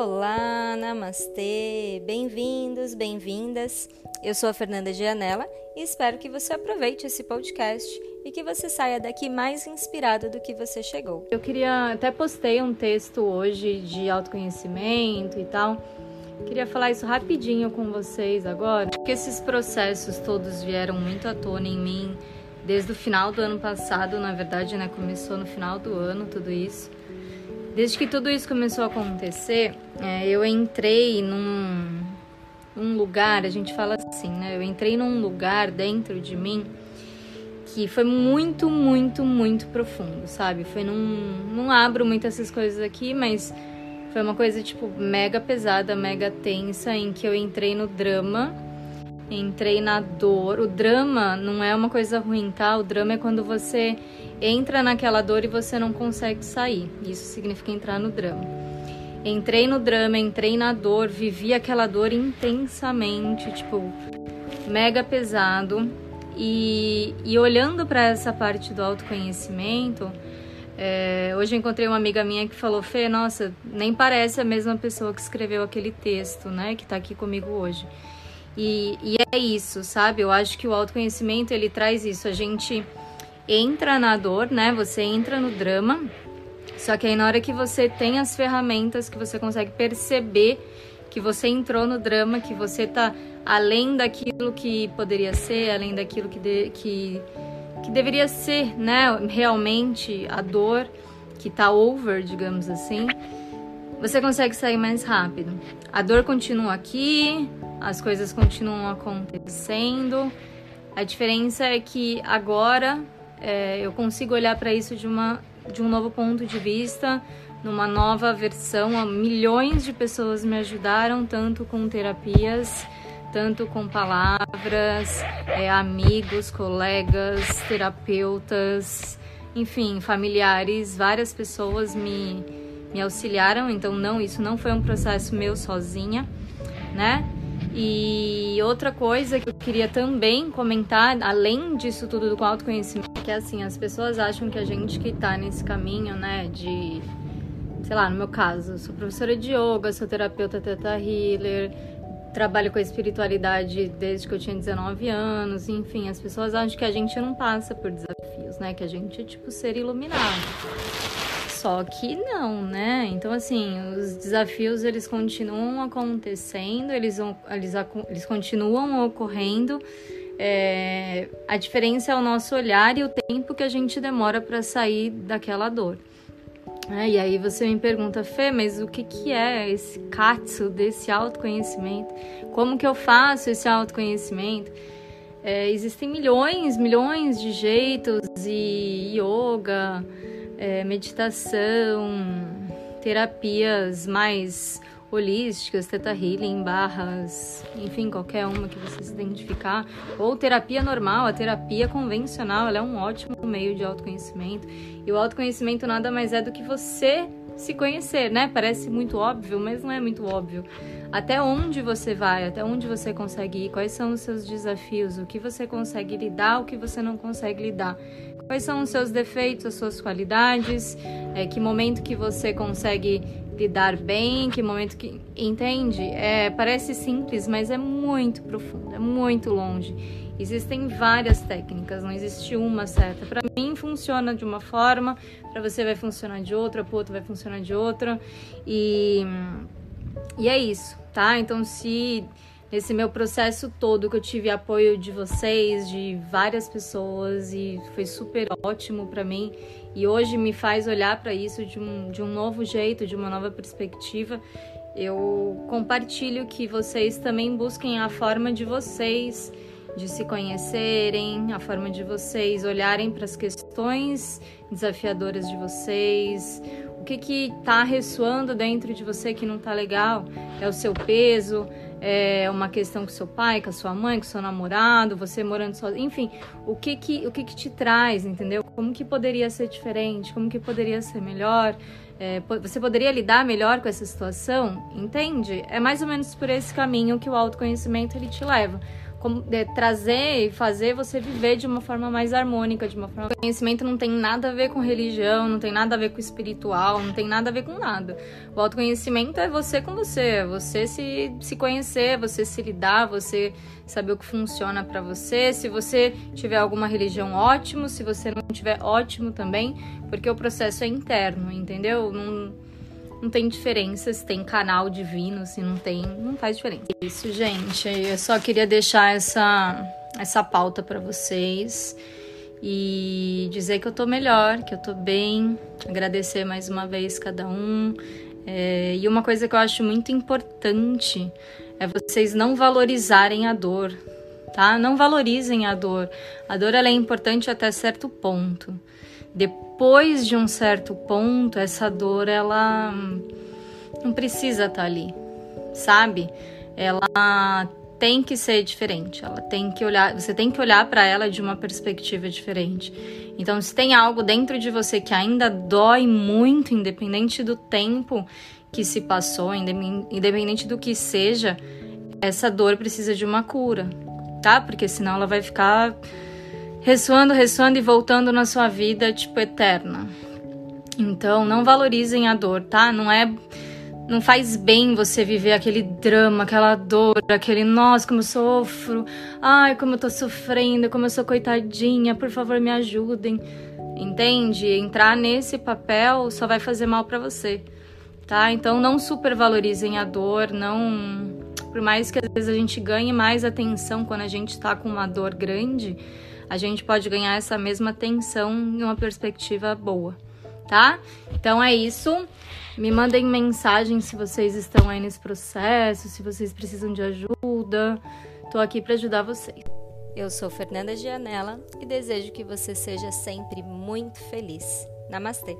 Olá, namastê, bem-vindos, bem-vindas. Eu sou a Fernanda Gianella e espero que você aproveite esse podcast e que você saia daqui mais inspirado do que você chegou. Eu queria, até postei um texto hoje de autoconhecimento e tal. Queria falar isso rapidinho com vocês agora, porque esses processos todos vieram muito à tona em mim desde o final do ano passado, na verdade, né? Começou no final do ano tudo isso. Desde que tudo isso começou a acontecer, é, eu entrei num, num lugar, a gente fala assim, né? Eu entrei num lugar dentro de mim que foi muito, muito, muito profundo, sabe? Foi num. Não abro muito essas coisas aqui, mas foi uma coisa, tipo, mega pesada, mega tensa, em que eu entrei no drama entrei na dor. O drama não é uma coisa ruim, tá? O drama é quando você entra naquela dor e você não consegue sair. Isso significa entrar no drama. Entrei no drama, entrei na dor, vivi aquela dor intensamente, tipo, mega pesado. E, e olhando para essa parte do autoconhecimento, é, hoje eu encontrei uma amiga minha que falou: Fê, nossa, nem parece a mesma pessoa que escreveu aquele texto, né? Que tá aqui comigo hoje. E, e é isso, sabe? Eu acho que o autoconhecimento ele traz isso. A gente entra na dor, né? Você entra no drama. Só que aí na hora que você tem as ferramentas que você consegue perceber que você entrou no drama, que você tá além daquilo que poderia ser, além daquilo que, de, que, que deveria ser, né? Realmente a dor que tá over, digamos assim, você consegue sair mais rápido. A dor continua aqui, as coisas continuam acontecendo. A diferença é que agora é, eu consigo olhar para isso de, uma, de um novo ponto de vista, numa nova versão. Milhões de pessoas me ajudaram, tanto com terapias, tanto com palavras, é, amigos, colegas, terapeutas, enfim, familiares. Várias pessoas me, me auxiliaram, então não, isso não foi um processo meu sozinha, né? E outra coisa que eu queria também comentar, além disso tudo do autoconhecimento, que é assim, as pessoas acham que a gente que tá nesse caminho, né, de sei lá, no meu caso, sou professora de yoga, sou terapeuta teta healer, trabalho com a espiritualidade desde que eu tinha 19 anos, enfim, as pessoas acham que a gente não passa por desafios, né, que a gente é tipo ser iluminado. Só que não, né? Então, assim, os desafios eles continuam acontecendo, eles, eles, eles continuam ocorrendo. É, a diferença é o nosso olhar e o tempo que a gente demora para sair daquela dor. É, e aí você me pergunta, Fê, mas o que, que é esse katsu desse autoconhecimento? Como que eu faço esse autoconhecimento? É, existem milhões, milhões de jeitos e yoga, é, meditação, terapias mais holísticas, teta healing, barras, enfim, qualquer uma que você se identificar, ou terapia normal, a terapia convencional, ela é um ótimo meio de autoconhecimento. E o autoconhecimento nada mais é do que você se conhecer, né? Parece muito óbvio, mas não é muito óbvio. Até onde você vai, até onde você consegue ir, quais são os seus desafios, o que você consegue lidar, o que você não consegue lidar. Quais são os seus defeitos, as suas qualidades, é, que momento que você consegue lidar bem, que momento que. Entende? É, parece simples, mas é muito profundo, é muito longe. Existem várias técnicas, não existe uma certa. Para mim funciona de uma forma, para você vai funcionar de outra, para outro vai funcionar de outra. E, e é isso, tá? Então se nesse meu processo todo que eu tive apoio de vocês, de várias pessoas e foi super ótimo para mim. E hoje me faz olhar para isso de um, de um novo jeito, de uma nova perspectiva. Eu compartilho que vocês também busquem a forma de vocês de se conhecerem, a forma de vocês olharem para as questões desafiadoras de vocês, o que que tá ressoando dentro de você que não tá legal, é o seu peso, é uma questão com seu pai, com a sua mãe, com seu namorado, você morando sozinho, enfim, o que que, o que que te traz, entendeu? Como que poderia ser diferente, como que poderia ser melhor, é, você poderia lidar melhor com essa situação, entende? É mais ou menos por esse caminho que o autoconhecimento ele te leva. Como, é, trazer e fazer você viver de uma forma mais harmônica, de uma forma. O conhecimento não tem nada a ver com religião, não tem nada a ver com espiritual, não tem nada a ver com nada. O autoconhecimento é você com você, é você se, se conhecer, você se lidar, você saber o que funciona para você. Se você tiver alguma religião, ótimo. Se você não tiver, ótimo também, porque o processo é interno, entendeu? Não não tem diferença se tem canal divino, se não tem, não faz diferença. Isso, gente, eu só queria deixar essa, essa pauta para vocês e dizer que eu tô melhor, que eu tô bem, agradecer mais uma vez cada um. É, e uma coisa que eu acho muito importante é vocês não valorizarem a dor, tá? Não valorizem a dor. A dor ela é importante até certo ponto. Depois de um certo ponto, essa dor ela não precisa estar tá ali, sabe? Ela tem que ser diferente. Ela tem que olhar, você tem que olhar para ela de uma perspectiva diferente. Então, se tem algo dentro de você que ainda dói muito, independente do tempo que se passou, independente do que seja, essa dor precisa de uma cura, tá? Porque senão ela vai ficar ressoando, ressoando e voltando na sua vida, tipo, eterna. Então, não valorizem a dor, tá? Não é. Não faz bem você viver aquele drama, aquela dor, aquele nossa, como eu sofro, ai, como eu tô sofrendo, como eu sou coitadinha, por favor me ajudem. Entende? Entrar nesse papel só vai fazer mal para você, tá? Então não supervalorizem a dor, não. Por mais que às vezes a gente ganhe mais atenção quando a gente tá com uma dor grande, a gente pode ganhar essa mesma atenção em uma perspectiva boa, tá? Então é isso. Me mandem mensagem se vocês estão aí nesse processo, se vocês precisam de ajuda. Tô aqui para ajudar vocês. Eu sou Fernanda Gianella e desejo que você seja sempre muito feliz. Namastê!